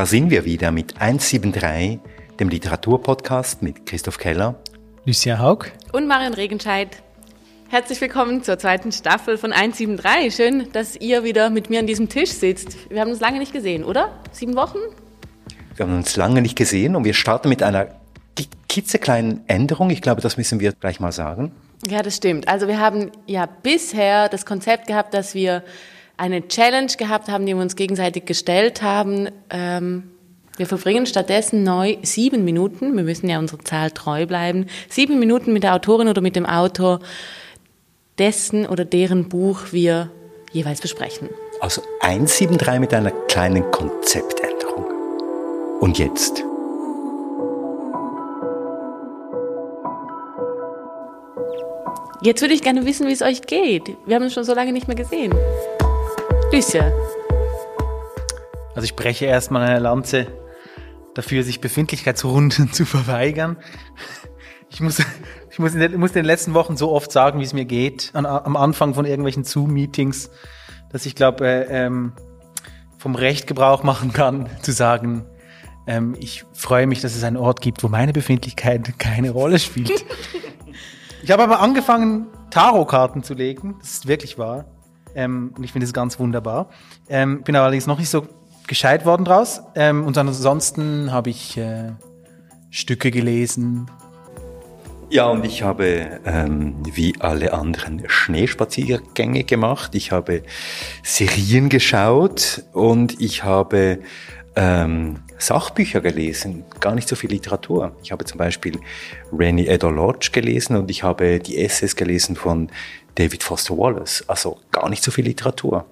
da sind wir wieder mit 173, dem Literaturpodcast mit Christoph Keller, Lucia Haug und Marion Regenscheid. Herzlich willkommen zur zweiten Staffel von 173. Schön, dass ihr wieder mit mir an diesem Tisch sitzt. Wir haben uns lange nicht gesehen, oder? Sieben Wochen? Wir haben uns lange nicht gesehen und wir starten mit einer klitzekleinen Änderung. Ich glaube, das müssen wir gleich mal sagen. Ja, das stimmt. Also wir haben ja bisher das Konzept gehabt, dass wir eine Challenge gehabt haben, die wir uns gegenseitig gestellt haben. Ähm, wir verbringen stattdessen neu sieben Minuten, wir müssen ja unserer Zahl treu bleiben, sieben Minuten mit der Autorin oder mit dem Autor dessen oder deren Buch wir jeweils besprechen. Also 173 mit einer kleinen Konzeptänderung. Und jetzt? Jetzt würde ich gerne wissen, wie es euch geht. Wir haben uns schon so lange nicht mehr gesehen. Lucia. Also ich breche erstmal eine Lanze dafür, sich Befindlichkeitsrunden zu verweigern. Ich muss, ich muss, in den, muss in den letzten Wochen so oft sagen, wie es mir geht, an, am Anfang von irgendwelchen Zoom-Meetings, dass ich glaube, äh, ähm, vom Recht Gebrauch machen kann, zu sagen, ähm, ich freue mich, dass es einen Ort gibt, wo meine Befindlichkeit keine Rolle spielt. ich habe aber angefangen, Tarotkarten zu legen. Das ist wirklich wahr. Ähm, und ich finde es ganz wunderbar. Ähm, bin allerdings noch nicht so gescheit worden draus. Ähm, und ansonsten habe ich äh, Stücke gelesen. Ja, und ich habe ähm, wie alle anderen Schneespaziergänge gemacht. Ich habe Serien geschaut und ich habe ähm, Sachbücher gelesen, gar nicht so viel Literatur. Ich habe zum Beispiel Rennie Edor Lodge gelesen und ich habe die Essays gelesen von David Foster Wallace. Also gar nicht so viel Literatur.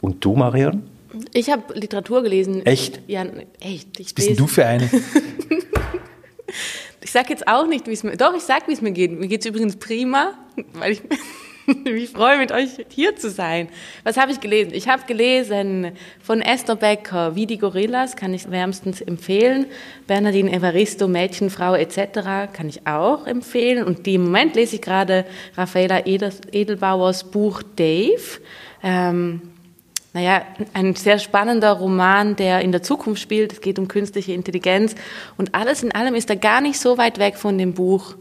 Und du, Marion? Ich habe Literatur gelesen. Echt? Ja, echt. Ich bist du für eine? ich sag jetzt auch nicht, wie es mir. Doch, ich sag, wie es mir geht. Mir geht's übrigens prima, weil ich mich freue, mit euch hier zu sein. Was habe ich gelesen? Ich habe gelesen von Esther Becker, Wie die Gorillas, kann ich wärmstens empfehlen. Bernadine Evaristo, Mädchenfrau etc. kann ich auch empfehlen. Und im Moment lese ich gerade Raffaella Edelbauers Buch Dave. Ähm, naja, ein sehr spannender Roman, der in der Zukunft spielt. Es geht um künstliche Intelligenz. Und alles in allem ist er gar nicht so weit weg von dem Buch,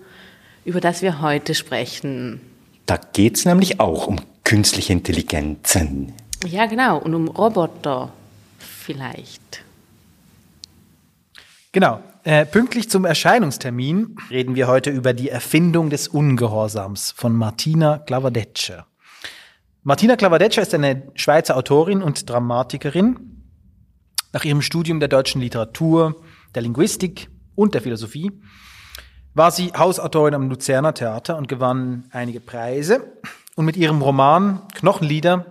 über das wir heute sprechen. Da geht es nämlich auch um künstliche Intelligenzen. Ja, genau. Und um Roboter vielleicht. Genau. Äh, pünktlich zum Erscheinungstermin reden wir heute über die Erfindung des Ungehorsams von Martina Glavadetsche. Martina Clavadeccia ist eine Schweizer Autorin und Dramatikerin. Nach ihrem Studium der deutschen Literatur, der Linguistik und der Philosophie war sie Hausautorin am Luzerner Theater und gewann einige Preise. Und mit ihrem Roman Knochenlieder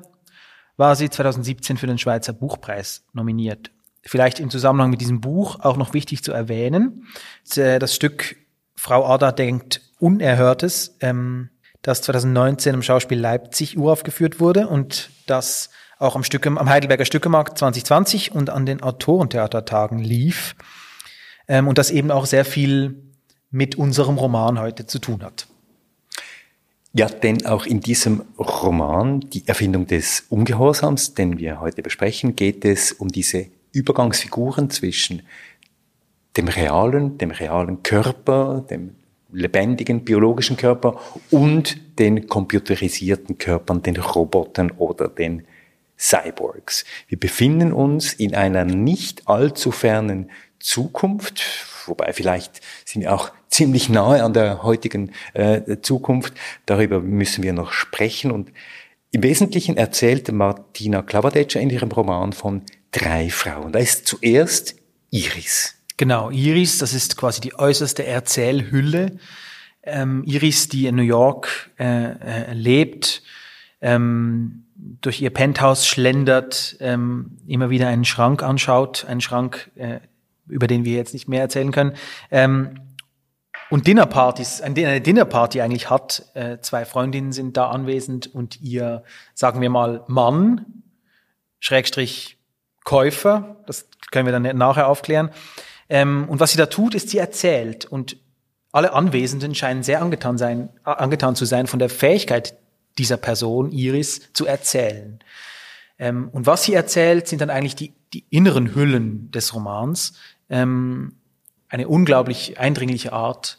war sie 2017 für den Schweizer Buchpreis nominiert. Vielleicht im Zusammenhang mit diesem Buch auch noch wichtig zu erwähnen, das Stück Frau Ada denkt Unerhörtes ähm, das 2019 im Schauspiel Leipzig uraufgeführt wurde und das auch am, Stücke, am Heidelberger Stückemarkt 2020 und an den Autorentheatertagen lief ähm, und das eben auch sehr viel mit unserem Roman heute zu tun hat. Ja, denn auch in diesem Roman, die Erfindung des Ungehorsams, den wir heute besprechen, geht es um diese Übergangsfiguren zwischen dem realen, dem realen Körper, dem lebendigen biologischen Körper und den computerisierten Körpern, den Robotern oder den Cyborgs. Wir befinden uns in einer nicht allzu fernen Zukunft, wobei vielleicht sind wir auch ziemlich nahe an der heutigen äh, Zukunft. Darüber müssen wir noch sprechen. Und im Wesentlichen erzählt Martina Klavadetscher in ihrem Roman von drei Frauen. Da ist zuerst Iris. Genau, Iris, das ist quasi die äußerste Erzählhülle. Ähm, Iris, die in New York äh, äh, lebt, ähm, durch ihr Penthouse schlendert, ähm, immer wieder einen Schrank anschaut, einen Schrank, äh, über den wir jetzt nicht mehr erzählen können, ähm, und Dinnerpartys, eine Dinnerparty eigentlich hat. Äh, zwei Freundinnen sind da anwesend und ihr, sagen wir mal, Mann, Schrägstrich Käufer, das können wir dann nachher aufklären, ähm, und was sie da tut, ist, sie erzählt. Und alle Anwesenden scheinen sehr angetan, sein, angetan zu sein von der Fähigkeit dieser Person, Iris, zu erzählen. Ähm, und was sie erzählt, sind dann eigentlich die, die inneren Hüllen des Romans. Ähm, eine unglaublich eindringliche Art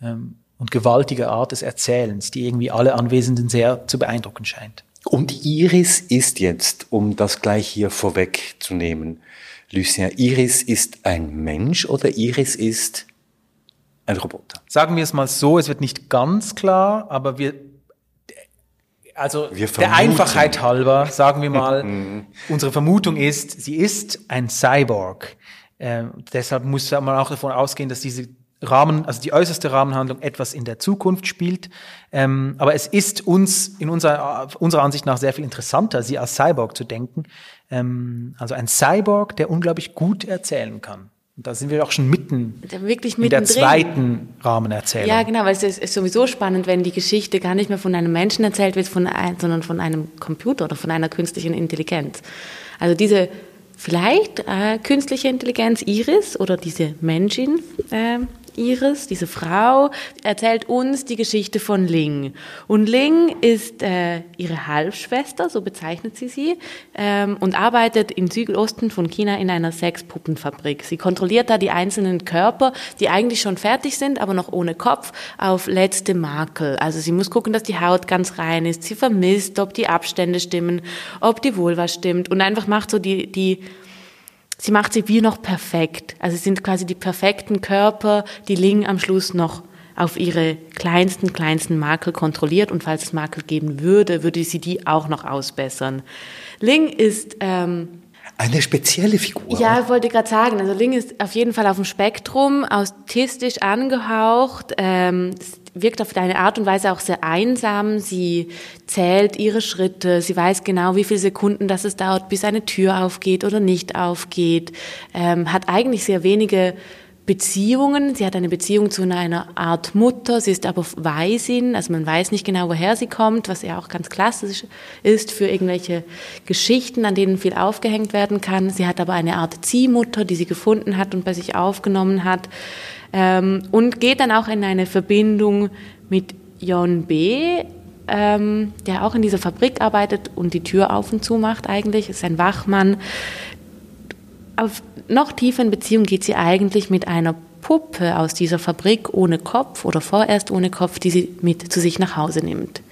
ähm, und gewaltige Art des Erzählens, die irgendwie alle Anwesenden sehr zu beeindrucken scheint. Und Iris ist jetzt, um das gleich hier vorwegzunehmen, Lucien, Iris ist ein Mensch oder Iris ist ein Roboter? Sagen wir es mal so, es wird nicht ganz klar, aber wir, also Wir der. Einfachheit halber, sagen wir mal, unsere Vermutung ist, sie ist ein Cyborg. Ähm, deshalb muss man auch davon ausgehen, dass diese Rahmen, also die äußerste Rahmenhandlung etwas in der Zukunft spielt. Ähm, aber es ist uns in unserer, unserer Ansicht nach sehr viel interessanter, sie als Cyborg zu denken. Ähm, also ein Cyborg, der unglaublich gut erzählen kann. Und da sind wir auch schon mitten wirklich in der zweiten Rahmenerzählung. Ja, genau, weil es ist, ist sowieso spannend, wenn die Geschichte gar nicht mehr von einem Menschen erzählt wird, von ein, sondern von einem Computer oder von einer künstlichen Intelligenz. Also diese vielleicht äh, künstliche Intelligenz Iris oder diese Menschin äh, Iris, diese Frau, erzählt uns die Geschichte von Ling. Und Ling ist äh, ihre Halbschwester, so bezeichnet sie sie, ähm, und arbeitet im Südosten von China in einer Sexpuppenfabrik. Sie kontrolliert da die einzelnen Körper, die eigentlich schon fertig sind, aber noch ohne Kopf, auf letzte Makel. Also sie muss gucken, dass die Haut ganz rein ist. Sie vermisst, ob die Abstände stimmen, ob die Vulva stimmt und einfach macht so die, die sie macht sie wie noch perfekt. Also es sind quasi die perfekten Körper, die Ling am Schluss noch auf ihre kleinsten, kleinsten Makel kontrolliert und falls es Makel geben würde, würde sie die auch noch ausbessern. Ling ist, ähm, Eine spezielle Figur. ja, ich wollte gerade sagen, also Ling ist auf jeden Fall auf dem Spektrum, autistisch angehaucht, ähm, wirkt auf eine Art und Weise auch sehr einsam. Sie zählt ihre Schritte, sie weiß genau, wie viele Sekunden das es dauert, bis eine Tür aufgeht oder nicht aufgeht, ähm, hat eigentlich sehr wenige Beziehungen. Sie hat eine Beziehung zu einer Art Mutter, sie ist aber Waisin, also man weiß nicht genau, woher sie kommt, was ja auch ganz klassisch ist für irgendwelche Geschichten, an denen viel aufgehängt werden kann. Sie hat aber eine Art Ziehmutter, die sie gefunden hat und bei sich aufgenommen hat ähm, und geht dann auch in eine Verbindung mit Yon B., ähm, der auch in dieser Fabrik arbeitet und die Tür auf und zu macht eigentlich, ist ein Wachmann. Auf noch tiefer in Beziehung geht sie eigentlich mit einer Puppe aus dieser Fabrik ohne Kopf oder vorerst ohne Kopf, die sie mit zu sich nach Hause nimmt.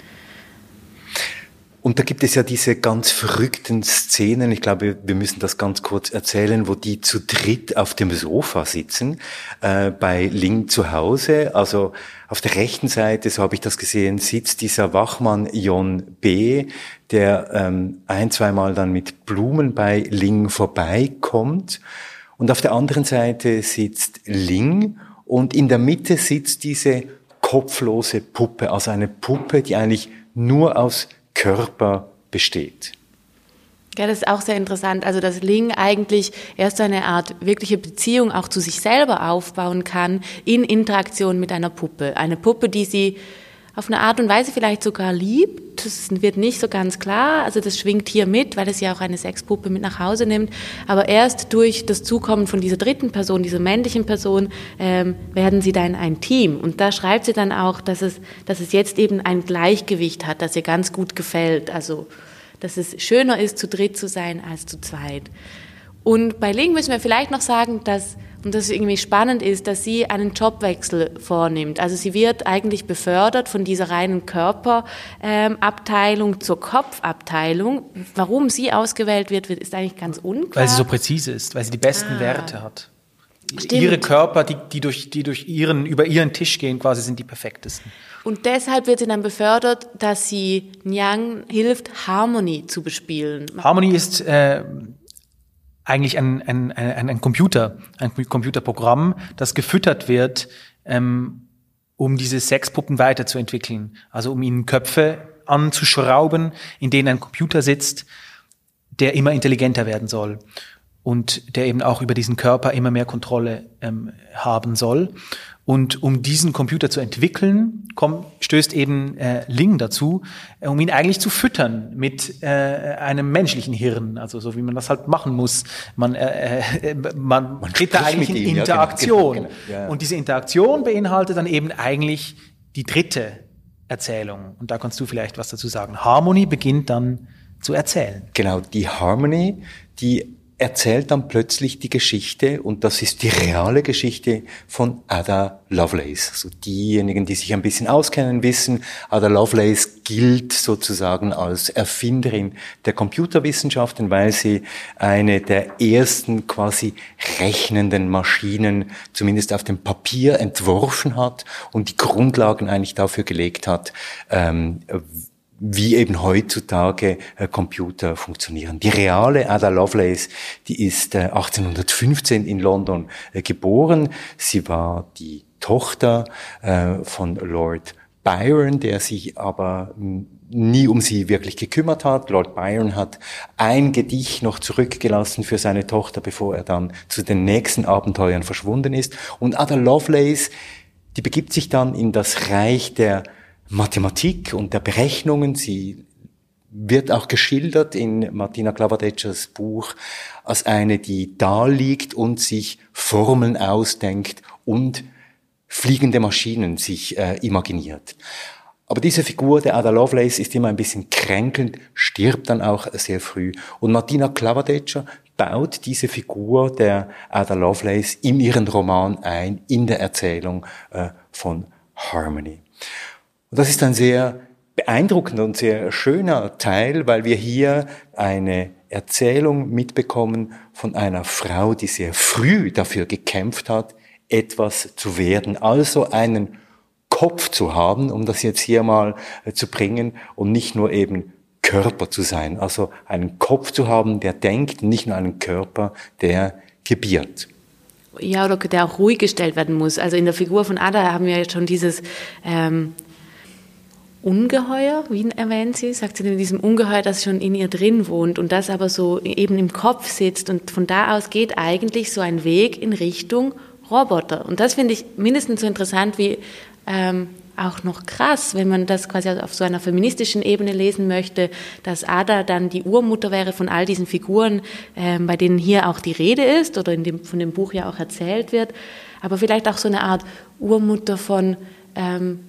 Und da gibt es ja diese ganz verrückten Szenen, ich glaube, wir müssen das ganz kurz erzählen, wo die zu dritt auf dem Sofa sitzen, äh, bei Ling zu Hause. Also auf der rechten Seite, so habe ich das gesehen, sitzt dieser Wachmann Jon B., der ähm, ein, zweimal dann mit Blumen bei Ling vorbeikommt. Und auf der anderen Seite sitzt Ling und in der Mitte sitzt diese kopflose Puppe, also eine Puppe, die eigentlich nur aus Körper besteht. Ja, das ist auch sehr interessant. Also, dass Ling eigentlich erst eine Art wirkliche Beziehung auch zu sich selber aufbauen kann in Interaktion mit einer Puppe. Eine Puppe, die sie auf eine Art und Weise vielleicht sogar liebt. Das wird nicht so ganz klar. Also das schwingt hier mit, weil es ja auch eine Sexpuppe mit nach Hause nimmt. Aber erst durch das Zukommen von dieser dritten Person, dieser männlichen Person, ähm, werden sie dann ein Team. Und da schreibt sie dann auch, dass es, dass es jetzt eben ein Gleichgewicht hat, das ihr ganz gut gefällt. Also dass es schöner ist, zu dritt zu sein als zu zweit. Und bei Ling müssen wir vielleicht noch sagen, dass, und das irgendwie spannend ist, dass sie einen Jobwechsel vornimmt. Also sie wird eigentlich befördert von dieser reinen Körperabteilung zur Kopfabteilung. Warum sie ausgewählt wird, ist eigentlich ganz unklar. Weil sie so präzise ist, weil sie die besten Werte hat. Stimmt. Ihre Körper, die, die, durch, die durch ihren, über ihren Tisch gehen, quasi sind die perfektesten. Und deshalb wird sie dann befördert, dass sie Nyang hilft, Harmony zu bespielen. Harmony ist äh, eigentlich ein, ein, ein, ein Computer, ein Computerprogramm, das gefüttert wird, ähm, um diese Sexpuppen weiterzuentwickeln. Also um ihnen Köpfe anzuschrauben, in denen ein Computer sitzt, der immer intelligenter werden soll und der eben auch über diesen Körper immer mehr Kontrolle ähm, haben soll. Und um diesen Computer zu entwickeln, kommt, stößt eben äh, Ling dazu, äh, um ihn eigentlich zu füttern mit äh, einem menschlichen Hirn, also so wie man das halt machen muss. Man, äh, äh, man, man tritt da eigentlich in ihm, ja, genau, Interaktion. genau, genau, ja, ja. Und diese Interaktion beinhaltet dann eben eigentlich die dritte Erzählung. Und da kannst du vielleicht was dazu sagen. Harmony beginnt dann zu erzählen. Genau, die Harmony, die erzählt dann plötzlich die Geschichte, und das ist die reale Geschichte von Ada Lovelace. Also diejenigen, die sich ein bisschen auskennen, wissen, Ada Lovelace gilt sozusagen als Erfinderin der Computerwissenschaften, weil sie eine der ersten quasi rechnenden Maschinen zumindest auf dem Papier entworfen hat und die Grundlagen eigentlich dafür gelegt hat, ähm, wie eben heutzutage äh, Computer funktionieren. Die reale Ada Lovelace, die ist äh, 1815 in London äh, geboren. Sie war die Tochter äh, von Lord Byron, der sich aber nie um sie wirklich gekümmert hat. Lord Byron hat ein Gedicht noch zurückgelassen für seine Tochter, bevor er dann zu den nächsten Abenteuern verschwunden ist. Und Ada Lovelace, die begibt sich dann in das Reich der Mathematik und der Berechnungen. Sie wird auch geschildert in Martina Klavadetschers Buch als eine, die da liegt und sich Formeln ausdenkt und fliegende Maschinen sich äh, imaginiert. Aber diese Figur der Ada Lovelace ist immer ein bisschen kränkelnd, stirbt dann auch sehr früh. Und Martina Klavadetscher baut diese Figur der Ada Lovelace in ihren Roman ein, in der Erzählung äh, von Harmony. Und das ist ein sehr beeindruckender und sehr schöner Teil, weil wir hier eine Erzählung mitbekommen von einer Frau, die sehr früh dafür gekämpft hat, etwas zu werden, also einen Kopf zu haben, um das jetzt hier mal äh, zu bringen und nicht nur eben Körper zu sein, also einen Kopf zu haben, der denkt, nicht nur einen Körper, der gebiert. Ja, oder der auch ruhig gestellt werden muss. Also in der Figur von Ada haben wir jetzt schon dieses ähm, Ungeheuer, wie erwähnt sie, sagt sie in diesem Ungeheuer, das schon in ihr drin wohnt und das aber so eben im Kopf sitzt und von da aus geht eigentlich so ein Weg in Richtung Roboter. Und das finde ich mindestens so interessant wie ähm, auch noch krass, wenn man das quasi auf so einer feministischen Ebene lesen möchte, dass Ada dann die Urmutter wäre von all diesen Figuren, ähm, bei denen hier auch die Rede ist oder in dem, von dem Buch ja auch erzählt wird, aber vielleicht auch so eine Art Urmutter von ähm,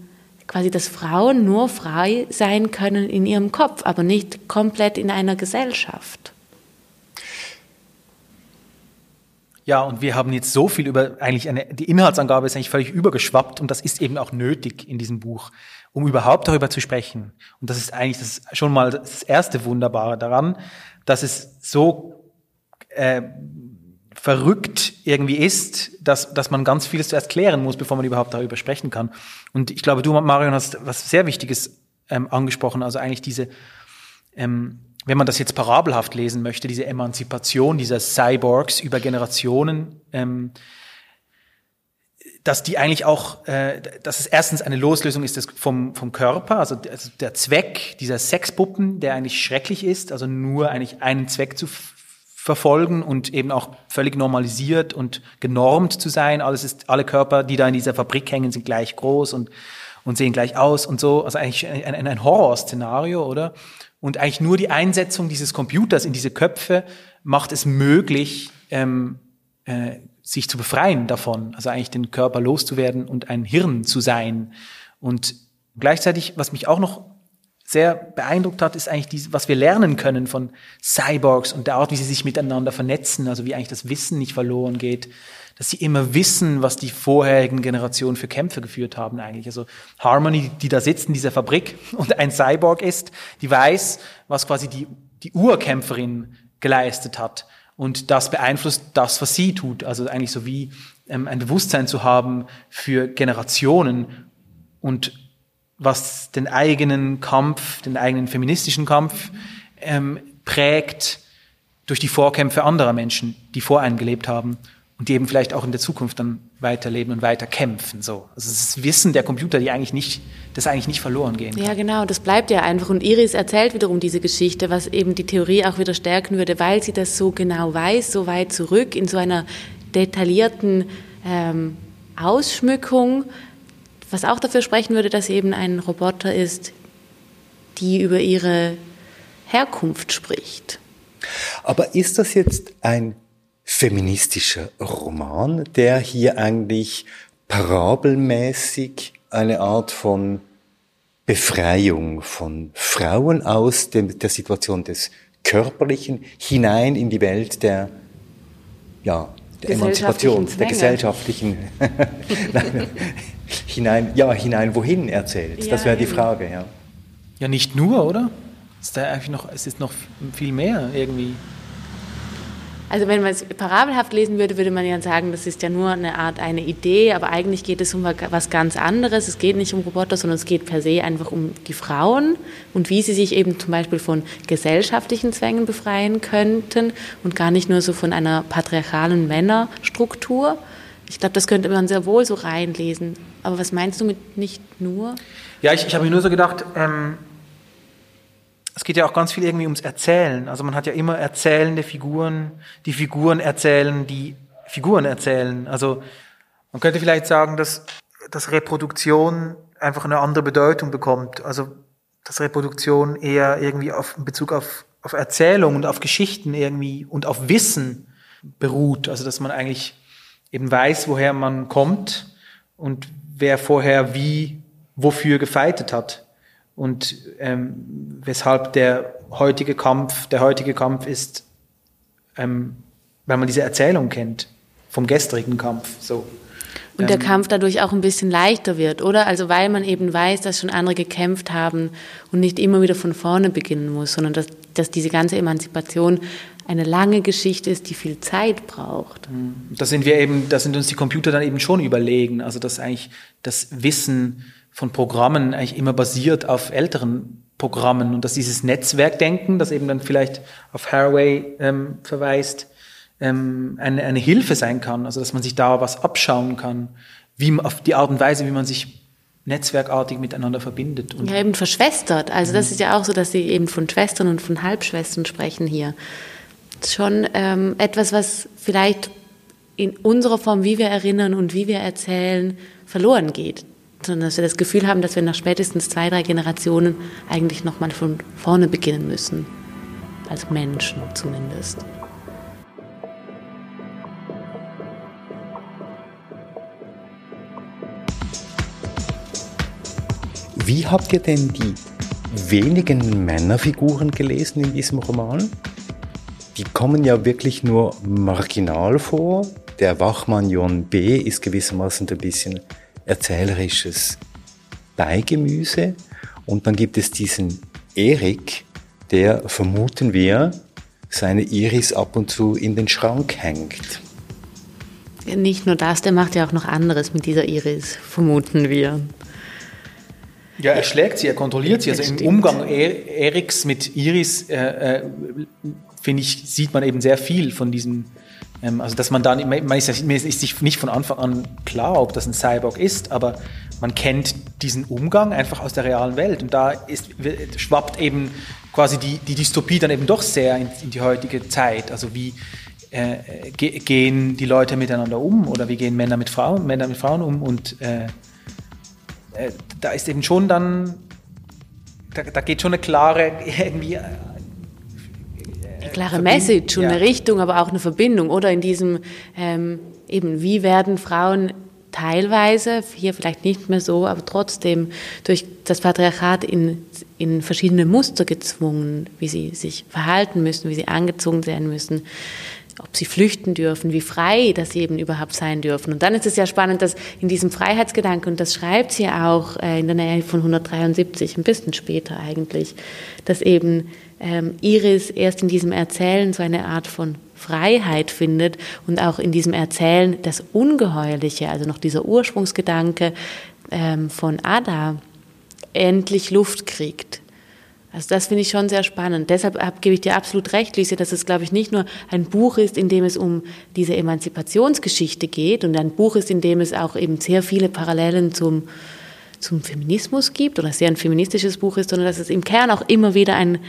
quasi, dass Frauen nur frei sein können in ihrem Kopf, aber nicht komplett in einer Gesellschaft. Ja, und wir haben jetzt so viel über eigentlich eine, die Inhaltsangabe ist eigentlich völlig übergeschwappt und das ist eben auch nötig in diesem Buch, um überhaupt darüber zu sprechen. Und das ist eigentlich das schon mal das erste Wunderbare daran, dass es so äh, verrückt irgendwie ist, dass, dass man ganz vieles zuerst klären muss, bevor man überhaupt darüber sprechen kann. Und ich glaube, du, Marion, hast was sehr Wichtiges ähm, angesprochen, also eigentlich diese, ähm, wenn man das jetzt parabelhaft lesen möchte, diese Emanzipation dieser Cyborgs über Generationen, ähm, dass die eigentlich auch, äh, dass es erstens eine Loslösung ist vom, vom Körper, also der Zweck dieser Sexpuppen, der eigentlich schrecklich ist, also nur eigentlich einen Zweck zu verfolgen und eben auch völlig normalisiert und genormt zu sein. Alles ist, alle Körper, die da in dieser Fabrik hängen, sind gleich groß und, und sehen gleich aus und so. Also eigentlich ein, ein, ein Horrorszenario, oder? Und eigentlich nur die Einsetzung dieses Computers in diese Köpfe macht es möglich, ähm, äh, sich zu befreien davon. Also eigentlich den Körper loszuwerden und ein Hirn zu sein. Und gleichzeitig, was mich auch noch sehr beeindruckt hat, ist eigentlich, dies, was wir lernen können von Cyborgs und der Art, wie sie sich miteinander vernetzen, also wie eigentlich das Wissen nicht verloren geht, dass sie immer wissen, was die vorherigen Generationen für Kämpfe geführt haben eigentlich. Also Harmony, die da sitzt in dieser Fabrik und ein Cyborg ist, die weiß, was quasi die, die Urkämpferin geleistet hat. Und das beeinflusst das, was sie tut. Also eigentlich so wie ähm, ein Bewusstsein zu haben für Generationen und was den eigenen Kampf, den eigenen feministischen Kampf ähm, prägt durch die Vorkämpfe anderer Menschen, die vor einem gelebt haben und die eben vielleicht auch in der Zukunft dann weiterleben und weiter kämpfen. So. Also das Wissen der Computer, die eigentlich nicht, das eigentlich nicht verloren gehen kann. Ja, genau, das bleibt ja einfach. Und Iris erzählt wiederum diese Geschichte, was eben die Theorie auch wieder stärken würde, weil sie das so genau weiß, so weit zurück in so einer detaillierten ähm, Ausschmückung, was auch dafür sprechen würde, dass sie eben ein Roboter ist, die über ihre Herkunft spricht. Aber ist das jetzt ein feministischer Roman, der hier eigentlich parabelmäßig eine Art von Befreiung von Frauen aus dem, der Situation des Körperlichen hinein in die Welt der, ja, der Emanzipation, der gesellschaftlichen, hinein, ja, hinein wohin erzählt. Ja, das wäre die Frage, ja. Ja, nicht nur, oder? Ist da eigentlich noch, es ist noch viel mehr irgendwie. Also wenn man es parabelhaft lesen würde, würde man ja sagen, das ist ja nur eine Art, eine Idee, aber eigentlich geht es um was ganz anderes. Es geht nicht um Roboter, sondern es geht per se einfach um die Frauen und wie sie sich eben zum Beispiel von gesellschaftlichen Zwängen befreien könnten und gar nicht nur so von einer patriarchalen Männerstruktur. Ich glaube, das könnte man sehr wohl so reinlesen. Aber was meinst du mit nicht nur? Ja, ich, ich habe mir nur so gedacht, ähm, es geht ja auch ganz viel irgendwie ums Erzählen. Also man hat ja immer erzählende Figuren, die Figuren erzählen, die Figuren erzählen. Also man könnte vielleicht sagen, dass, dass Reproduktion einfach eine andere Bedeutung bekommt. Also dass Reproduktion eher irgendwie auf, in Bezug auf, auf Erzählung und auf Geschichten irgendwie und auf Wissen beruht. Also dass man eigentlich eben weiß, woher man kommt und wer vorher wie, wofür gefeitet hat und ähm, weshalb der heutige Kampf, der heutige Kampf ist, ähm, weil man diese Erzählung kennt vom gestrigen Kampf. So. Und der ähm, Kampf dadurch auch ein bisschen leichter wird, oder? Also weil man eben weiß, dass schon andere gekämpft haben und nicht immer wieder von vorne beginnen muss, sondern dass, dass diese ganze Emanzipation eine lange Geschichte ist, die viel Zeit braucht. Mhm. Da sind wir eben, da sind uns die Computer dann eben schon überlegen. Also dass eigentlich das Wissen von Programmen eigentlich immer basiert auf älteren Programmen und dass dieses Netzwerkdenken, das eben dann vielleicht auf Haraway ähm, verweist, ähm, eine, eine Hilfe sein kann, also dass man sich da was abschauen kann, wie auf die Art und Weise, wie man sich netzwerkartig miteinander verbindet. Und ja, eben verschwestert. Also das mhm. ist ja auch so, dass Sie eben von Schwestern und von Halbschwestern sprechen hier. Schon ähm, etwas, was vielleicht in unserer Form, wie wir erinnern und wie wir erzählen, verloren geht sondern dass wir das Gefühl haben, dass wir nach spätestens zwei, drei Generationen eigentlich nochmal von vorne beginnen müssen. Als Menschen zumindest. Wie habt ihr denn die wenigen Männerfiguren gelesen in diesem Roman? Die kommen ja wirklich nur marginal vor. Der Wachmann John B. ist gewissermaßen ein bisschen erzählerisches Beigemüse. Und dann gibt es diesen Erik, der, vermuten wir, seine Iris ab und zu in den Schrank hängt. Nicht nur das, der macht ja auch noch anderes mit dieser Iris, vermuten wir. Ja, er schlägt sie, er kontrolliert sie. Also im Umgang e- Eriks mit Iris, äh, äh, finde ich, sieht man eben sehr viel von diesem ähm, also dass man dann, man ist, mir ist sich nicht von Anfang an klar, ob das ein Cyborg ist, aber man kennt diesen Umgang einfach aus der realen Welt und da ist, schwappt eben quasi die, die Dystopie dann eben doch sehr in, in die heutige Zeit. Also wie äh, ge gehen die Leute miteinander um oder wie gehen Männer mit Frauen, Männer mit Frauen um und äh, äh, da ist eben schon dann, da, da geht schon eine klare irgendwie klare Message und ja. eine Richtung, aber auch eine Verbindung. Oder in diesem ähm, eben, wie werden Frauen teilweise, hier vielleicht nicht mehr so, aber trotzdem durch das Patriarchat in, in verschiedene Muster gezwungen, wie sie sich verhalten müssen, wie sie angezogen sein müssen, ob sie flüchten dürfen, wie frei das eben überhaupt sein dürfen. Und dann ist es ja spannend, dass in diesem Freiheitsgedanken, und das schreibt sie auch äh, in der Nähe von 173, ein bisschen später eigentlich, dass eben ähm, Iris erst in diesem Erzählen so eine Art von Freiheit findet und auch in diesem Erzählen das Ungeheuerliche, also noch dieser Ursprungsgedanke ähm, von Ada, endlich Luft kriegt. Also das finde ich schon sehr spannend. Deshalb gebe ich dir absolut recht, Lise, dass es, glaube ich, nicht nur ein Buch ist, in dem es um diese Emanzipationsgeschichte geht und ein Buch ist, in dem es auch eben sehr viele Parallelen zum, zum Feminismus gibt oder sehr ein feministisches Buch ist, sondern dass es im Kern auch immer wieder ein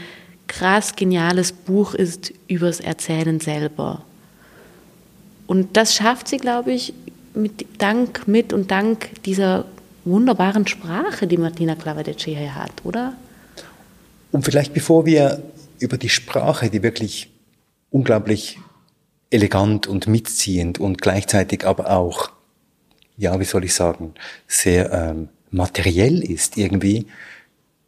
krass geniales Buch ist übers Erzählen selber. Und das schafft sie, glaube ich, mit Dank, mit und dank dieser wunderbaren Sprache, die Martina Clavadecce hier hat, oder? Und vielleicht bevor wir über die Sprache, die wirklich unglaublich elegant und mitziehend und gleichzeitig aber auch, ja, wie soll ich sagen, sehr ähm, materiell ist irgendwie,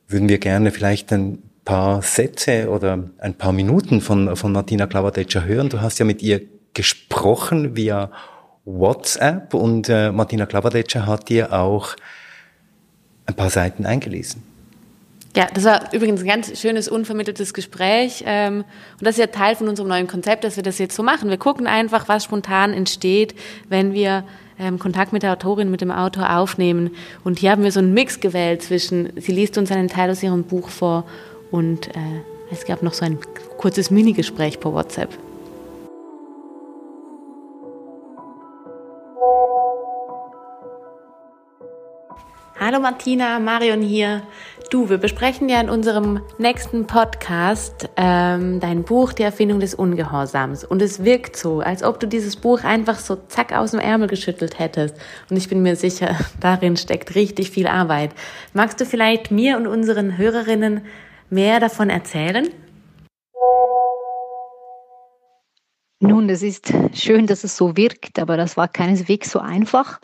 würden wir gerne vielleicht ein paar Sätze oder ein paar Minuten von, von Martina Klavadeccia hören. Du hast ja mit ihr gesprochen via WhatsApp und äh, Martina Klavadeccia hat dir auch ein paar Seiten eingelesen. Ja, das war übrigens ein ganz schönes, unvermitteltes Gespräch. Ähm, und das ist ja Teil von unserem neuen Konzept, dass wir das jetzt so machen. Wir gucken einfach, was spontan entsteht, wenn wir ähm, Kontakt mit der Autorin, mit dem Autor aufnehmen. Und hier haben wir so einen Mix gewählt zwischen, sie liest uns einen Teil aus ihrem Buch vor und äh, es gab noch so ein kurzes Minigespräch per WhatsApp. Hallo Martina, Marion hier. Du, wir besprechen ja in unserem nächsten Podcast ähm, dein Buch Die Erfindung des Ungehorsams. Und es wirkt so, als ob du dieses Buch einfach so zack aus dem Ärmel geschüttelt hättest. Und ich bin mir sicher, darin steckt richtig viel Arbeit. Magst du vielleicht mir und unseren Hörerinnen mehr davon erzählen? Nun, es ist schön, dass es so wirkt, aber das war keineswegs so einfach.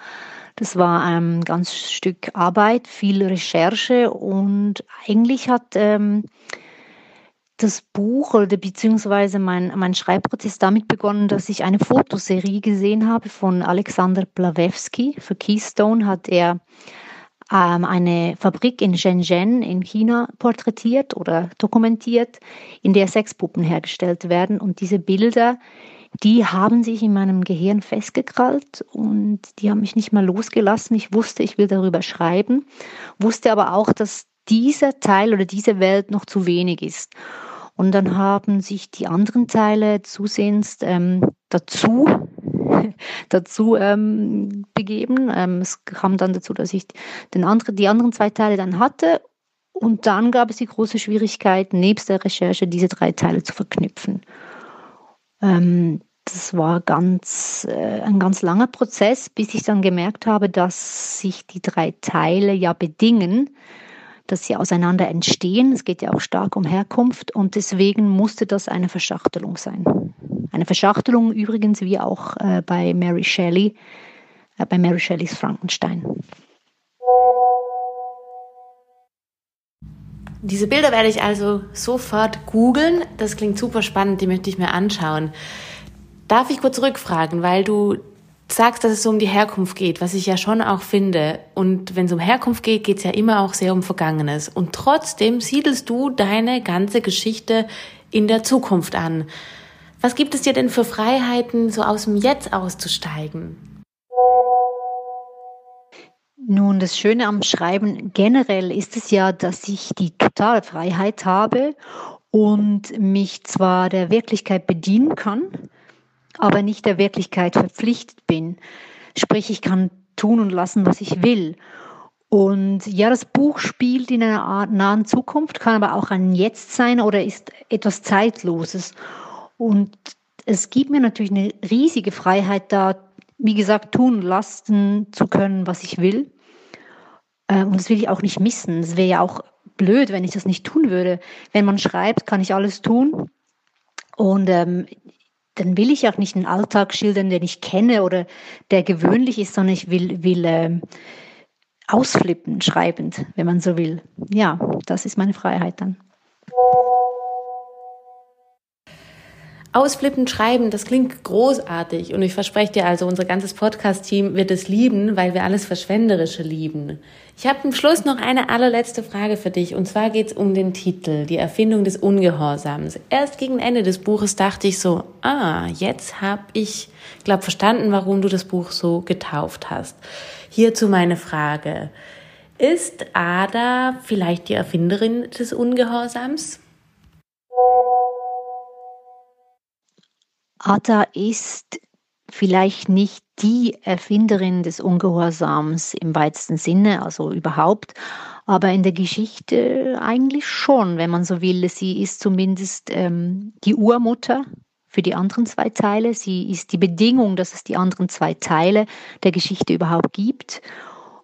Das war ein ganz Stück Arbeit, viel Recherche und eigentlich hat ähm, das Buch oder beziehungsweise mein, mein Schreibprozess damit begonnen, dass ich eine Fotoserie gesehen habe von Alexander Blawewski. Für Keystone hat er ähm, eine Fabrik in Shenzhen in China porträtiert oder dokumentiert, in der Sexpuppen hergestellt werden. Und diese Bilder die haben sich in meinem Gehirn festgekrallt und die haben mich nicht mehr losgelassen. Ich wusste, ich will darüber schreiben, wusste aber auch, dass dieser Teil oder diese Welt noch zu wenig ist. Und dann haben sich die anderen Teile zusehends ähm, dazu, dazu ähm, begeben. Ähm, es kam dann dazu, dass ich den anderen, die anderen zwei Teile dann hatte. Und dann gab es die große Schwierigkeit, nebst der Recherche diese drei Teile zu verknüpfen. Ähm, das war ganz, äh, ein ganz langer Prozess, bis ich dann gemerkt habe, dass sich die drei Teile ja bedingen, dass sie auseinander entstehen. Es geht ja auch stark um Herkunft und deswegen musste das eine Verschachtelung sein. Eine Verschachtelung übrigens wie auch äh, bei Mary Shelley, äh, bei Mary Shelleys Frankenstein. Diese Bilder werde ich also sofort googeln. Das klingt super spannend, die möchte ich mir anschauen. Darf ich kurz rückfragen, weil du sagst, dass es so um die Herkunft geht, was ich ja schon auch finde. Und wenn es um Herkunft geht, geht es ja immer auch sehr um Vergangenes. Und trotzdem siedelst du deine ganze Geschichte in der Zukunft an. Was gibt es dir denn für Freiheiten, so aus dem Jetzt auszusteigen? Nun, das Schöne am Schreiben generell ist es ja, dass ich die totale Freiheit habe und mich zwar der Wirklichkeit bedienen kann, aber nicht der Wirklichkeit verpflichtet bin. Sprich, ich kann tun und lassen, was ich will. Und ja, das Buch spielt in einer Art nahen Zukunft, kann aber auch ein Jetzt sein oder ist etwas Zeitloses. Und es gibt mir natürlich eine riesige Freiheit da, wie gesagt, tun, lassen zu können, was ich will. Äh, und das will ich auch nicht missen. Es wäre ja auch blöd, wenn ich das nicht tun würde. Wenn man schreibt, kann ich alles tun. Und ähm, dann will ich auch nicht einen Alltag schildern, den ich kenne oder der gewöhnlich ist, sondern ich will, will ähm, ausflippen, schreibend, wenn man so will. Ja, das ist meine Freiheit dann. Ausflippen, schreiben, das klingt großartig. Und ich verspreche dir also, unser ganzes Podcast-Team wird es lieben, weil wir alles Verschwenderische lieben. Ich habe am Schluss noch eine allerletzte Frage für dich. Und zwar geht es um den Titel, die Erfindung des Ungehorsams. Erst gegen Ende des Buches dachte ich so, ah, jetzt habe ich, glaube verstanden, warum du das Buch so getauft hast. Hierzu meine Frage. Ist Ada vielleicht die Erfinderin des Ungehorsams? Ada ist vielleicht nicht die Erfinderin des Ungehorsams im weitesten Sinne, also überhaupt, aber in der Geschichte eigentlich schon, wenn man so will. Sie ist zumindest ähm, die Urmutter für die anderen zwei Teile. Sie ist die Bedingung, dass es die anderen zwei Teile der Geschichte überhaupt gibt.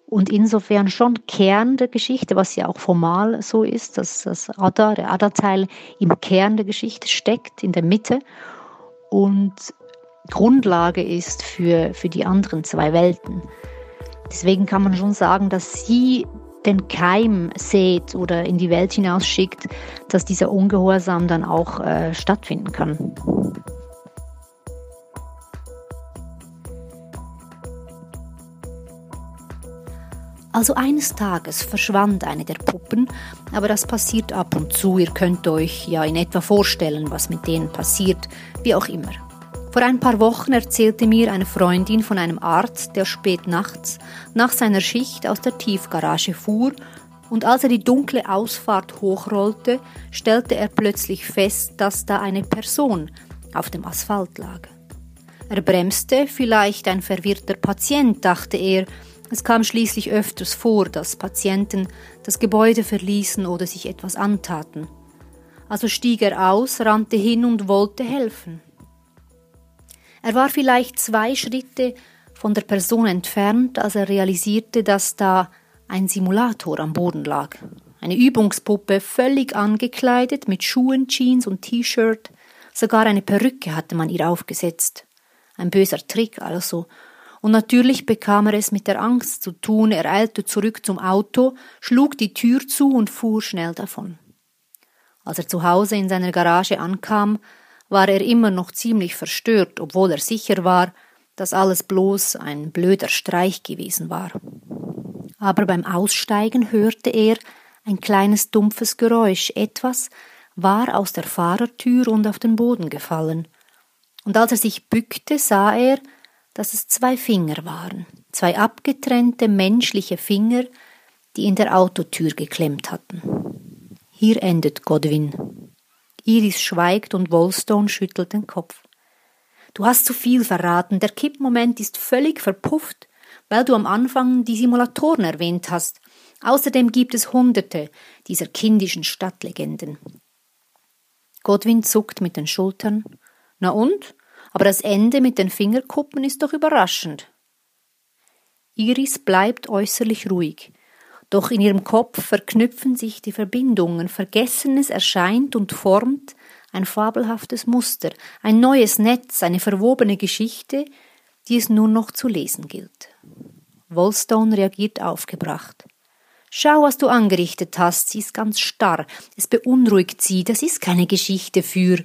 Und insofern schon Kern der Geschichte, was ja auch formal so ist, dass das Ada, der Ada-Teil im Kern der Geschichte steckt, in der Mitte und Grundlage ist für, für die anderen zwei Welten. Deswegen kann man schon sagen, dass sie den Keim sät oder in die Welt hinausschickt, dass dieser Ungehorsam dann auch äh, stattfinden kann. Also eines Tages verschwand eine der Puppen, aber das passiert ab und zu. Ihr könnt euch ja in etwa vorstellen, was mit denen passiert, wie auch immer. Vor ein paar Wochen erzählte mir eine Freundin von einem Arzt, der spät nachts nach seiner Schicht aus der Tiefgarage fuhr und als er die dunkle Ausfahrt hochrollte, stellte er plötzlich fest, dass da eine Person auf dem Asphalt lag. Er bremste, vielleicht ein verwirrter Patient, dachte er, es kam schließlich öfters vor, dass Patienten das Gebäude verließen oder sich etwas antaten. Also stieg er aus, rannte hin und wollte helfen. Er war vielleicht zwei Schritte von der Person entfernt, als er realisierte, dass da ein Simulator am Boden lag. Eine Übungspuppe, völlig angekleidet, mit Schuhen, Jeans und T-Shirt. Sogar eine Perücke hatte man ihr aufgesetzt. Ein böser Trick also, und natürlich bekam er es mit der Angst zu tun, er eilte zurück zum Auto, schlug die Tür zu und fuhr schnell davon. Als er zu Hause in seiner Garage ankam, war er immer noch ziemlich verstört, obwohl er sicher war, dass alles bloß ein blöder Streich gewesen war. Aber beim Aussteigen hörte er ein kleines dumpfes Geräusch, etwas war aus der Fahrertür und auf den Boden gefallen. Und als er sich bückte, sah er, dass es zwei Finger waren, zwei abgetrennte menschliche Finger, die in der Autotür geklemmt hatten. Hier endet Godwin. Iris schweigt und Wolstone schüttelt den Kopf. Du hast zu viel verraten, der Kippmoment ist völlig verpufft, weil du am Anfang die Simulatoren erwähnt hast. Außerdem gibt es hunderte dieser kindischen Stadtlegenden. Godwin zuckt mit den Schultern. Na und? Aber das Ende mit den Fingerkuppen ist doch überraschend. Iris bleibt äußerlich ruhig, doch in ihrem Kopf verknüpfen sich die Verbindungen, Vergessenes erscheint und formt ein fabelhaftes Muster, ein neues Netz, eine verwobene Geschichte, die es nur noch zu lesen gilt. Wolstone reagiert aufgebracht. Schau, was du angerichtet hast, sie ist ganz starr, es beunruhigt sie, das ist keine Geschichte für,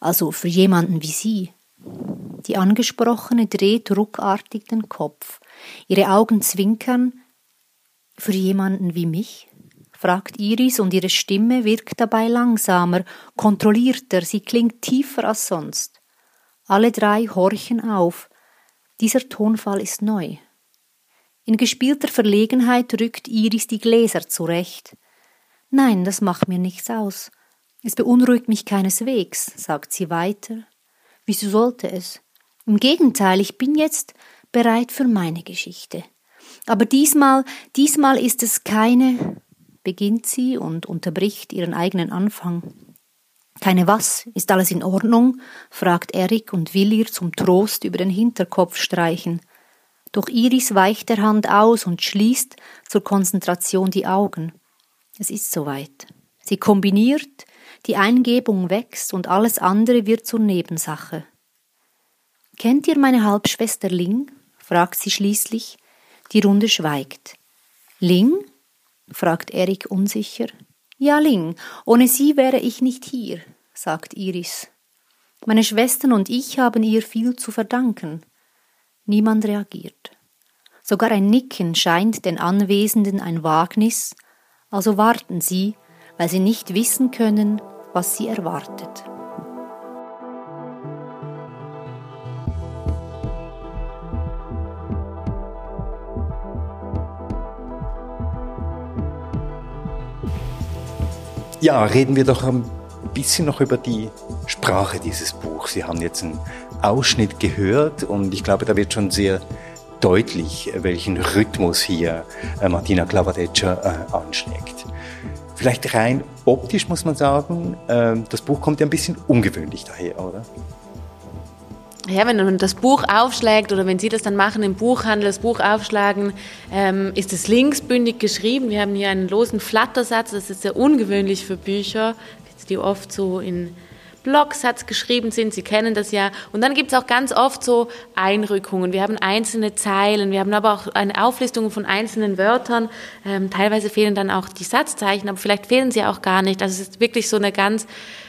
also für jemanden wie sie. Die Angesprochene dreht ruckartig den Kopf. Ihre Augen zwinkern. Für jemanden wie mich? fragt Iris und ihre Stimme wirkt dabei langsamer, kontrollierter, sie klingt tiefer als sonst. Alle drei horchen auf. Dieser Tonfall ist neu. In gespielter Verlegenheit rückt Iris die Gläser zurecht. Nein, das macht mir nichts aus. Es beunruhigt mich keineswegs, sagt sie weiter, Wieso sollte es? Im Gegenteil, ich bin jetzt bereit für meine Geschichte. Aber diesmal, diesmal ist es keine, beginnt sie und unterbricht ihren eigenen Anfang. Keine was? Ist alles in Ordnung? fragt Erik und will ihr zum Trost über den Hinterkopf streichen. Doch Iris weicht der Hand aus und schließt zur Konzentration die Augen. Es ist soweit. Sie kombiniert die Eingebung wächst und alles andere wird zur Nebensache. Kennt ihr meine Halbschwester Ling? fragt sie schließlich. Die Runde schweigt. Ling? fragt Erik unsicher. Ja, Ling, ohne sie wäre ich nicht hier, sagt Iris. Meine Schwestern und ich haben ihr viel zu verdanken. Niemand reagiert. Sogar ein Nicken scheint den Anwesenden ein Wagnis, also warten sie, weil sie nicht wissen können, was sie erwartet. Ja, reden wir doch ein bisschen noch über die Sprache dieses Buchs. Sie haben jetzt einen Ausschnitt gehört und ich glaube, da wird schon sehr deutlich, welchen Rhythmus hier äh, Martina Clavadeccia äh, anschlägt. Vielleicht rein optisch muss man sagen, ähm, das Buch kommt ja ein bisschen ungewöhnlich daher, oder? Ja, wenn man das Buch aufschlägt oder wenn Sie das dann machen im Buchhandel, das Buch aufschlagen, ähm, ist es linksbündig geschrieben. Wir haben hier einen losen Flattersatz, das ist sehr ungewöhnlich für Bücher, die oft so in Blocksatz geschrieben sind. Sie kennen das ja. Und dann gibt es auch ganz oft so Einrückungen. Wir haben einzelne Zeilen, wir haben aber auch eine Auflistung von einzelnen Wörtern. Ähm, teilweise fehlen dann auch die Satzzeichen, aber vielleicht fehlen sie auch gar nicht. Also es ist wirklich so eine ganz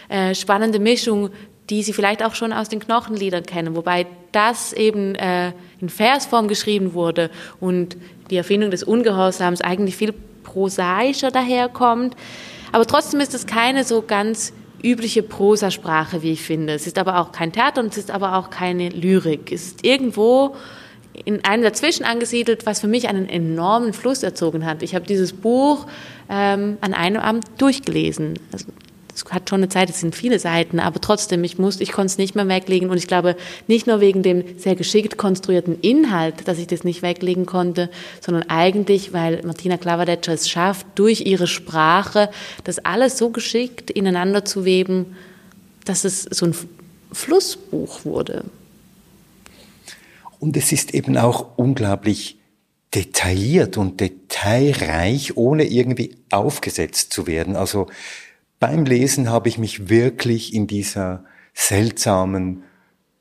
äh, spannende Mischung, die Sie vielleicht auch schon aus den Knochenliedern kennen, wobei das eben äh, in Versform geschrieben wurde und die Erfindung des Ungehorsams eigentlich viel prosaischer daherkommt. Aber trotzdem ist es keine so ganz übliche Prosasprache, wie ich finde. Es ist aber auch kein Theater und es ist aber auch keine Lyrik. Es ist irgendwo in einem dazwischen angesiedelt, was für mich einen enormen Fluss erzogen hat. Ich habe dieses Buch ähm, an einem Abend durchgelesen. Also es hat schon eine Zeit, es sind viele Seiten, aber trotzdem, ich musste, ich konnte es nicht mehr weglegen und ich glaube, nicht nur wegen dem sehr geschickt konstruierten Inhalt, dass ich das nicht weglegen konnte, sondern eigentlich, weil Martina Klavadetscher es schafft, durch ihre Sprache das alles so geschickt ineinander zu weben, dass es so ein Flussbuch wurde. Und es ist eben auch unglaublich detailliert und detailreich, ohne irgendwie aufgesetzt zu werden. Also beim Lesen habe ich mich wirklich in dieser seltsamen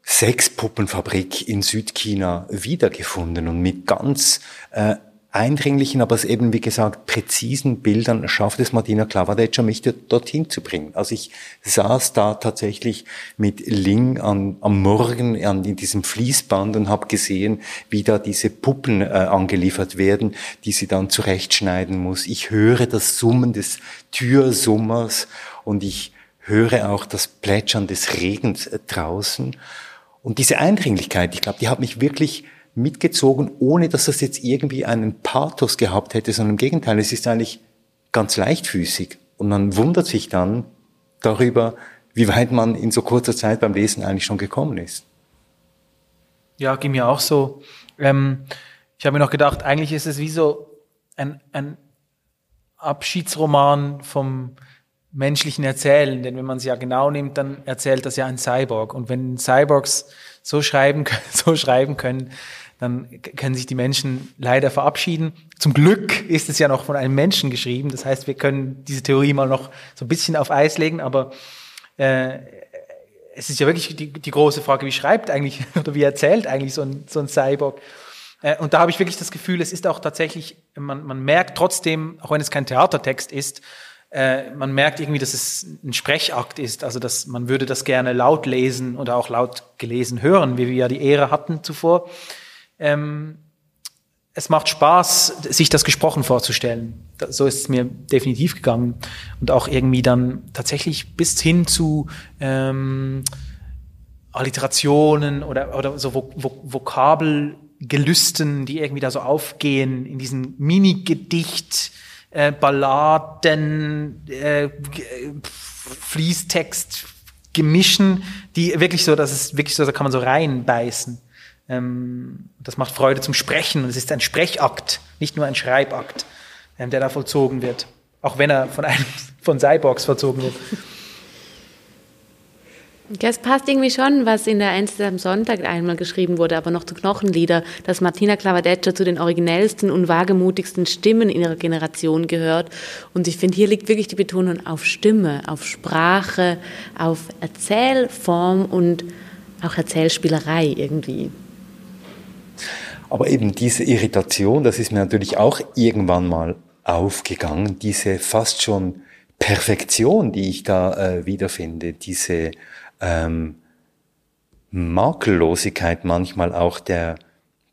Sexpuppenfabrik in Südchina wiedergefunden und mit ganz äh, eindringlichen, aber es eben, wie gesagt, präzisen Bildern schafft es Martina Klavadetscher, mich dorthin zu bringen. Also ich saß da tatsächlich mit Ling an, am Morgen an, in diesem Fließband und habe gesehen, wie da diese Puppen äh, angeliefert werden, die sie dann zurechtschneiden muss. Ich höre das Summen des Türsummers und ich höre auch das Plätschern des Regens äh, draußen. Und diese Eindringlichkeit, ich glaube, die hat mich wirklich mitgezogen, ohne dass das jetzt irgendwie einen Pathos gehabt hätte, sondern im Gegenteil, es ist eigentlich ganz leichtfüßig. Und man wundert sich dann darüber, wie weit man in so kurzer Zeit beim Lesen eigentlich schon gekommen ist. Ja, ging mir auch so. Ähm, ich habe mir noch gedacht, eigentlich ist es wie so ein, ein Abschiedsroman vom menschlichen Erzählen, denn wenn man es ja genau nimmt, dann erzählt das ja ein Cyborg. Und wenn Cyborgs so schreiben, so schreiben können, dann können sich die Menschen leider verabschieden. Zum Glück ist es ja noch von einem Menschen geschrieben. Das heißt, wir können diese Theorie mal noch so ein bisschen auf Eis legen, aber äh, es ist ja wirklich die, die große Frage, wie schreibt eigentlich oder wie erzählt eigentlich so ein, so ein Cyborg? Äh, und da habe ich wirklich das Gefühl, es ist auch tatsächlich, man, man merkt trotzdem, auch wenn es kein Theatertext ist, äh, man merkt irgendwie, dass es ein Sprechakt ist, also dass man würde das gerne laut lesen oder auch laut gelesen hören, wie wir ja die Ehre hatten zuvor. Ähm, es macht Spaß, sich das gesprochen vorzustellen. So ist es mir definitiv gegangen. Und auch irgendwie dann tatsächlich bis hin zu ähm, Alliterationen oder, oder so Vok Vokabelgelüsten, die irgendwie da so aufgehen in diesen Mini-Gedicht, äh, Balladen, äh, Fließtext, Gemischen, die wirklich so, dass es wirklich so, da kann man so reinbeißen. Ähm, das macht Freude zum Sprechen es ist ein Sprechakt, nicht nur ein Schreibakt, ähm, der da vollzogen wird. Auch wenn er von einem von Cyborgs vollzogen wird. Das passt irgendwie schon, was in der Einzel am Sonntag einmal geschrieben wurde, aber noch zu Knochenlieder, dass Martina Clavadeccia zu den originellsten und wagemutigsten Stimmen ihrer Generation gehört. Und ich finde, hier liegt wirklich die Betonung auf Stimme, auf Sprache, auf Erzählform und auch Erzählspielerei irgendwie. Aber eben diese Irritation, das ist mir natürlich auch irgendwann mal aufgegangen, diese fast schon Perfektion, die ich da äh, wiederfinde, diese ähm, Makellosigkeit manchmal auch der,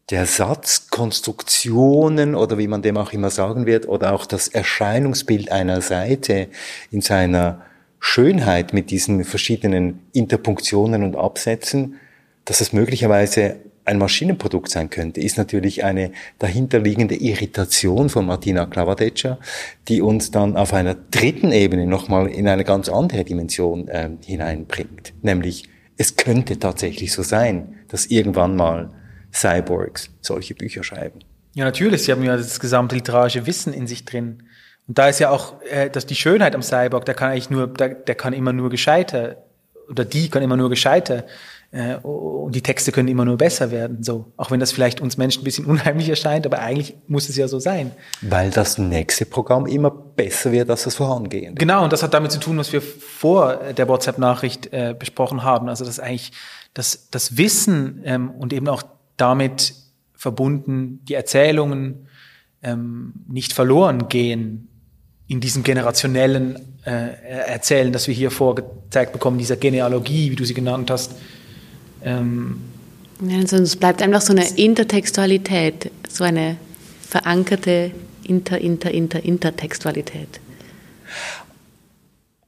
der Satzkonstruktionen oder wie man dem auch immer sagen wird, oder auch das Erscheinungsbild einer Seite in seiner Schönheit mit diesen verschiedenen Interpunktionen und Absätzen, dass es möglicherweise ein Maschinenprodukt sein könnte, ist natürlich eine dahinterliegende Irritation von Martina Klavadeccia, die uns dann auf einer dritten Ebene nochmal in eine ganz andere Dimension äh, hineinbringt. Nämlich, es könnte tatsächlich so sein, dass irgendwann mal Cyborgs solche Bücher schreiben. Ja, natürlich. Sie haben ja das gesamte literarische Wissen in sich drin. Und da ist ja auch, äh, dass die Schönheit am Cyborg, der kann eigentlich nur, der, der kann immer nur gescheiter, oder die kann immer nur gescheiter äh, und die Texte können immer nur besser werden. So, auch wenn das vielleicht uns Menschen ein bisschen unheimlich erscheint, aber eigentlich muss es ja so sein. Weil das nächste Programm immer besser wird als das vorangehende. Genau, und das hat damit zu tun, was wir vor der WhatsApp-Nachricht äh, besprochen haben. Also dass eigentlich das, das Wissen ähm, und eben auch damit verbunden die Erzählungen ähm, nicht verloren gehen in diesem generationellen äh, Erzählen, das wir hier vorgezeigt bekommen, dieser Genealogie, wie du sie genannt hast. Ähm, ja, also es bleibt einfach so eine Intertextualität, so eine verankerte Inter, Inter, Inter, Intertextualität.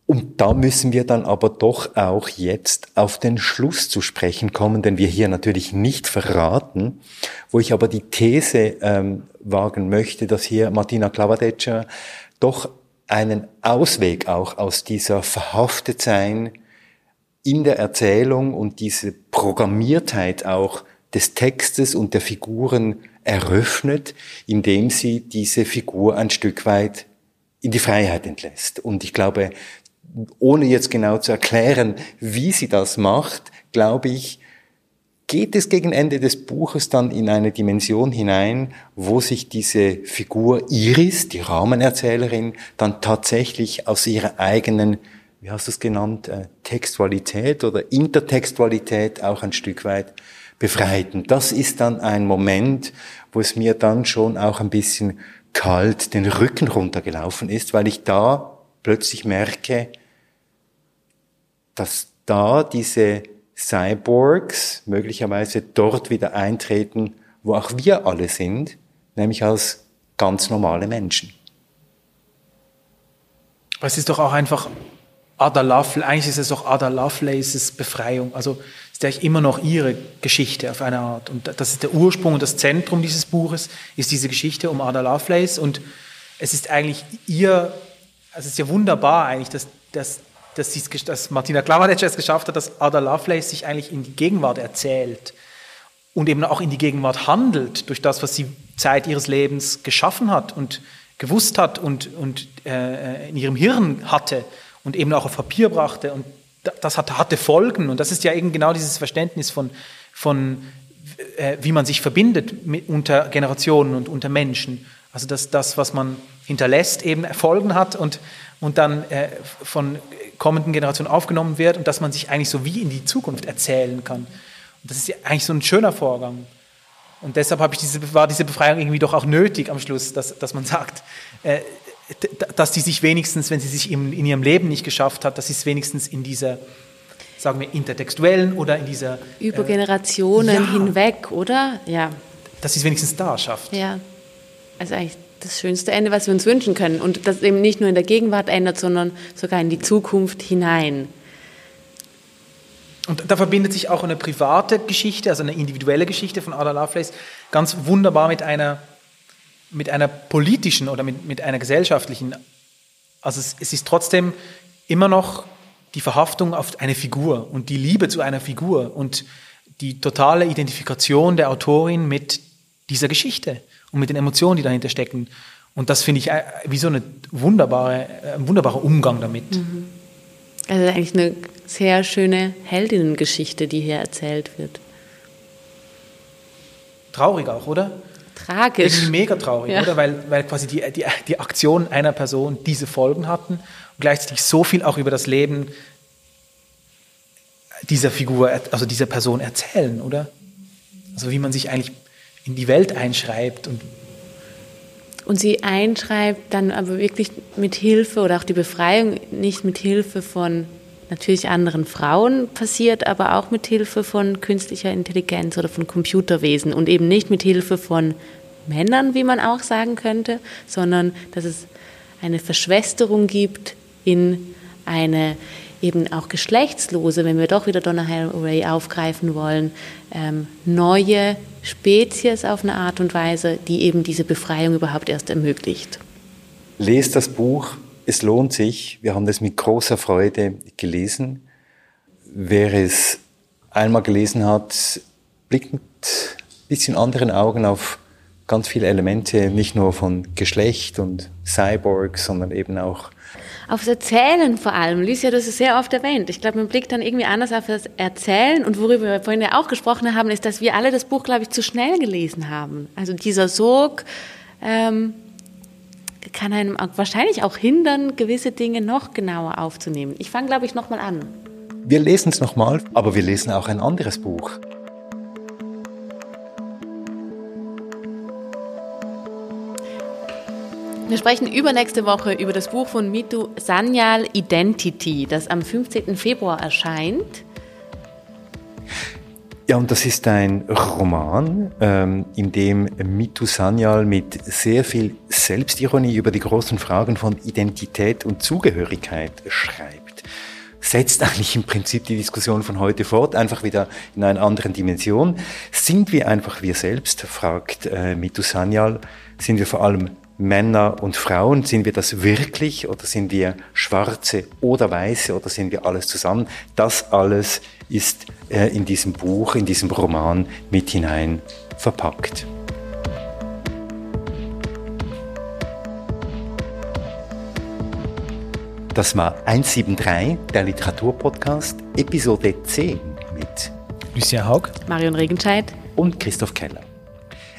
Und da müssen wir dann aber doch auch jetzt auf den Schluss zu sprechen kommen, den wir hier natürlich nicht verraten, wo ich aber die These ähm, wagen möchte, dass hier Martina Klavadetscher doch einen Ausweg auch aus dieser Verhaftetsein in der Erzählung und diese Programmiertheit auch des Textes und der Figuren eröffnet, indem sie diese Figur ein Stück weit in die Freiheit entlässt. Und ich glaube, ohne jetzt genau zu erklären, wie sie das macht, glaube ich, geht es gegen Ende des Buches dann in eine Dimension hinein, wo sich diese Figur Iris, die Ramenerzählerin, dann tatsächlich aus ihrer eigenen, wie hast du es genannt, äh, Textualität oder Intertextualität auch ein Stück weit befreit. Und das ist dann ein Moment, wo es mir dann schon auch ein bisschen kalt den Rücken runtergelaufen ist, weil ich da plötzlich merke, dass da diese Cyborgs möglicherweise dort wieder eintreten, wo auch wir alle sind, nämlich als ganz normale Menschen. Es ist doch auch einfach Ada Lovelace, eigentlich ist es doch Ada Lovelaces Befreiung. Also ist eigentlich immer noch ihre Geschichte auf eine Art. Und das ist der Ursprung und das Zentrum dieses Buches, ist diese Geschichte um Ada Lovelace. Und es ist eigentlich ihr, also es ist ja wunderbar eigentlich, dass, dass dass, dass Martina Klavadec es geschafft hat, dass Ada Lovelace sich eigentlich in die Gegenwart erzählt und eben auch in die Gegenwart handelt durch das, was sie Zeit ihres Lebens geschaffen hat und gewusst hat und, und äh, in ihrem Hirn hatte und eben auch auf Papier brachte. Und das hatte, Folgen. Und das ist ja eben genau dieses Verständnis von, von äh, wie man sich verbindet mit, unter Generationen und unter Menschen. Also dass das, was man hinterlässt, eben Folgen hat und, und dann äh, von kommenden Generationen aufgenommen wird und dass man sich eigentlich so wie in die Zukunft erzählen kann. Und das ist ja eigentlich so ein schöner Vorgang. Und deshalb ich diese, war diese Befreiung irgendwie doch auch nötig am Schluss, dass, dass man sagt, äh, dass die sich wenigstens, wenn sie sich in, in ihrem Leben nicht geschafft hat, dass sie es wenigstens in dieser, sagen wir, intertextuellen oder in dieser... Über äh, Generationen ja, hinweg, oder? Ja. Dass sie es wenigstens da schafft. Ja. Also eigentlich das schönste Ende, was wir uns wünschen können. Und das eben nicht nur in der Gegenwart ändert, sondern sogar in die Zukunft hinein. Und da verbindet sich auch eine private Geschichte, also eine individuelle Geschichte von Ada Lovelace, ganz wunderbar mit einer, mit einer politischen oder mit, mit einer gesellschaftlichen. Also es, es ist trotzdem immer noch die Verhaftung auf eine Figur und die Liebe zu einer Figur und die totale Identifikation der Autorin mit dieser Geschichte und mit den Emotionen, die dahinter stecken. Und das finde ich äh, wie so eine wunderbare, äh, ein wunderbarer Umgang damit. Mhm. Also eigentlich eine sehr schöne Heldinnengeschichte, die hier erzählt wird. Traurig auch, oder? Tragisch. Irgendwie mega traurig, ja. oder? Weil, weil quasi die, die, die Aktion einer Person diese Folgen hatten und gleichzeitig so viel auch über das Leben dieser Figur, also dieser Person erzählen, oder? Also wie man sich eigentlich in die Welt einschreibt. Und, und sie einschreibt dann aber wirklich mit Hilfe oder auch die Befreiung nicht mit Hilfe von natürlich anderen Frauen passiert, aber auch mit Hilfe von künstlicher Intelligenz oder von Computerwesen und eben nicht mit Hilfe von Männern, wie man auch sagen könnte, sondern dass es eine Verschwesterung gibt in eine eben auch geschlechtslose, wenn wir doch wieder Donna Haraway aufgreifen wollen, ähm, neue Spezies auf eine Art und Weise, die eben diese Befreiung überhaupt erst ermöglicht. Lest das Buch, es lohnt sich. Wir haben das mit großer Freude gelesen. Wer es einmal gelesen hat, blickt mit ein bisschen anderen Augen auf ganz viele Elemente, nicht nur von Geschlecht und Cyborg, sondern eben auch aufs Erzählen vor allem. Lucia, das ist sehr oft erwähnt. Ich glaube, man blickt dann irgendwie anders auf das Erzählen. Und worüber wir vorhin ja auch gesprochen haben, ist, dass wir alle das Buch, glaube ich, zu schnell gelesen haben. Also dieser Sog ähm, kann einem wahrscheinlich auch hindern, gewisse Dinge noch genauer aufzunehmen. Ich fange, glaube ich, nochmal an. Wir lesen es nochmal, aber wir lesen auch ein anderes Buch. Wir sprechen übernächste Woche über das Buch von Mitu Sanyal Identity, das am 15. Februar erscheint. Ja, und das ist ein Roman, ähm, in dem Mitu Sanyal mit sehr viel Selbstironie über die großen Fragen von Identität und Zugehörigkeit schreibt. Setzt eigentlich im Prinzip die Diskussion von heute fort, einfach wieder in einer anderen Dimension. Sind wir einfach wir selbst, fragt äh, Mitu Sanyal. Sind wir vor allem Männer und Frauen? Sind wir das wirklich oder sind wir Schwarze oder Weiße oder sind wir alles zusammen? Das alles ist äh, in diesem Buch, in diesem Roman mit hinein verpackt. Das war 173, der Literaturpodcast, Episode 10 mit Lucia Haug, Marion Regenscheid und Christoph Keller.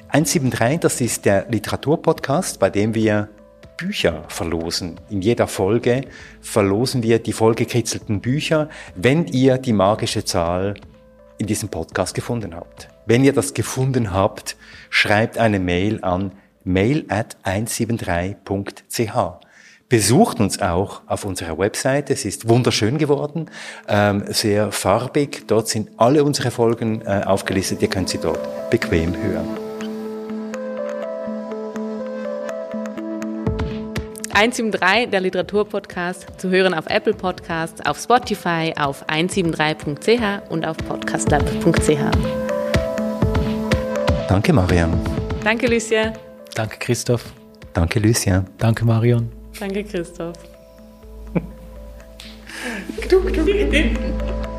173, das ist der Literaturpodcast, bei dem wir Bücher verlosen. In jeder Folge verlosen wir die vollgekritzelten Bücher, wenn ihr die magische Zahl in diesem Podcast gefunden habt. Wenn ihr das gefunden habt, schreibt eine Mail an mail at 173.ch. Besucht uns auch auf unserer Webseite. Es ist wunderschön geworden, ähm, sehr farbig. Dort sind alle unsere Folgen äh, aufgelistet. Ihr könnt sie dort bequem hören. 173, der Literaturpodcast, zu hören auf Apple Podcasts, auf Spotify, auf 173.ch und auf podcastlab.ch. Danke, Mariam. Danke, Lucia. Danke, Christoph. Danke, Lucia. Danke, Marion. Danke, Christoph.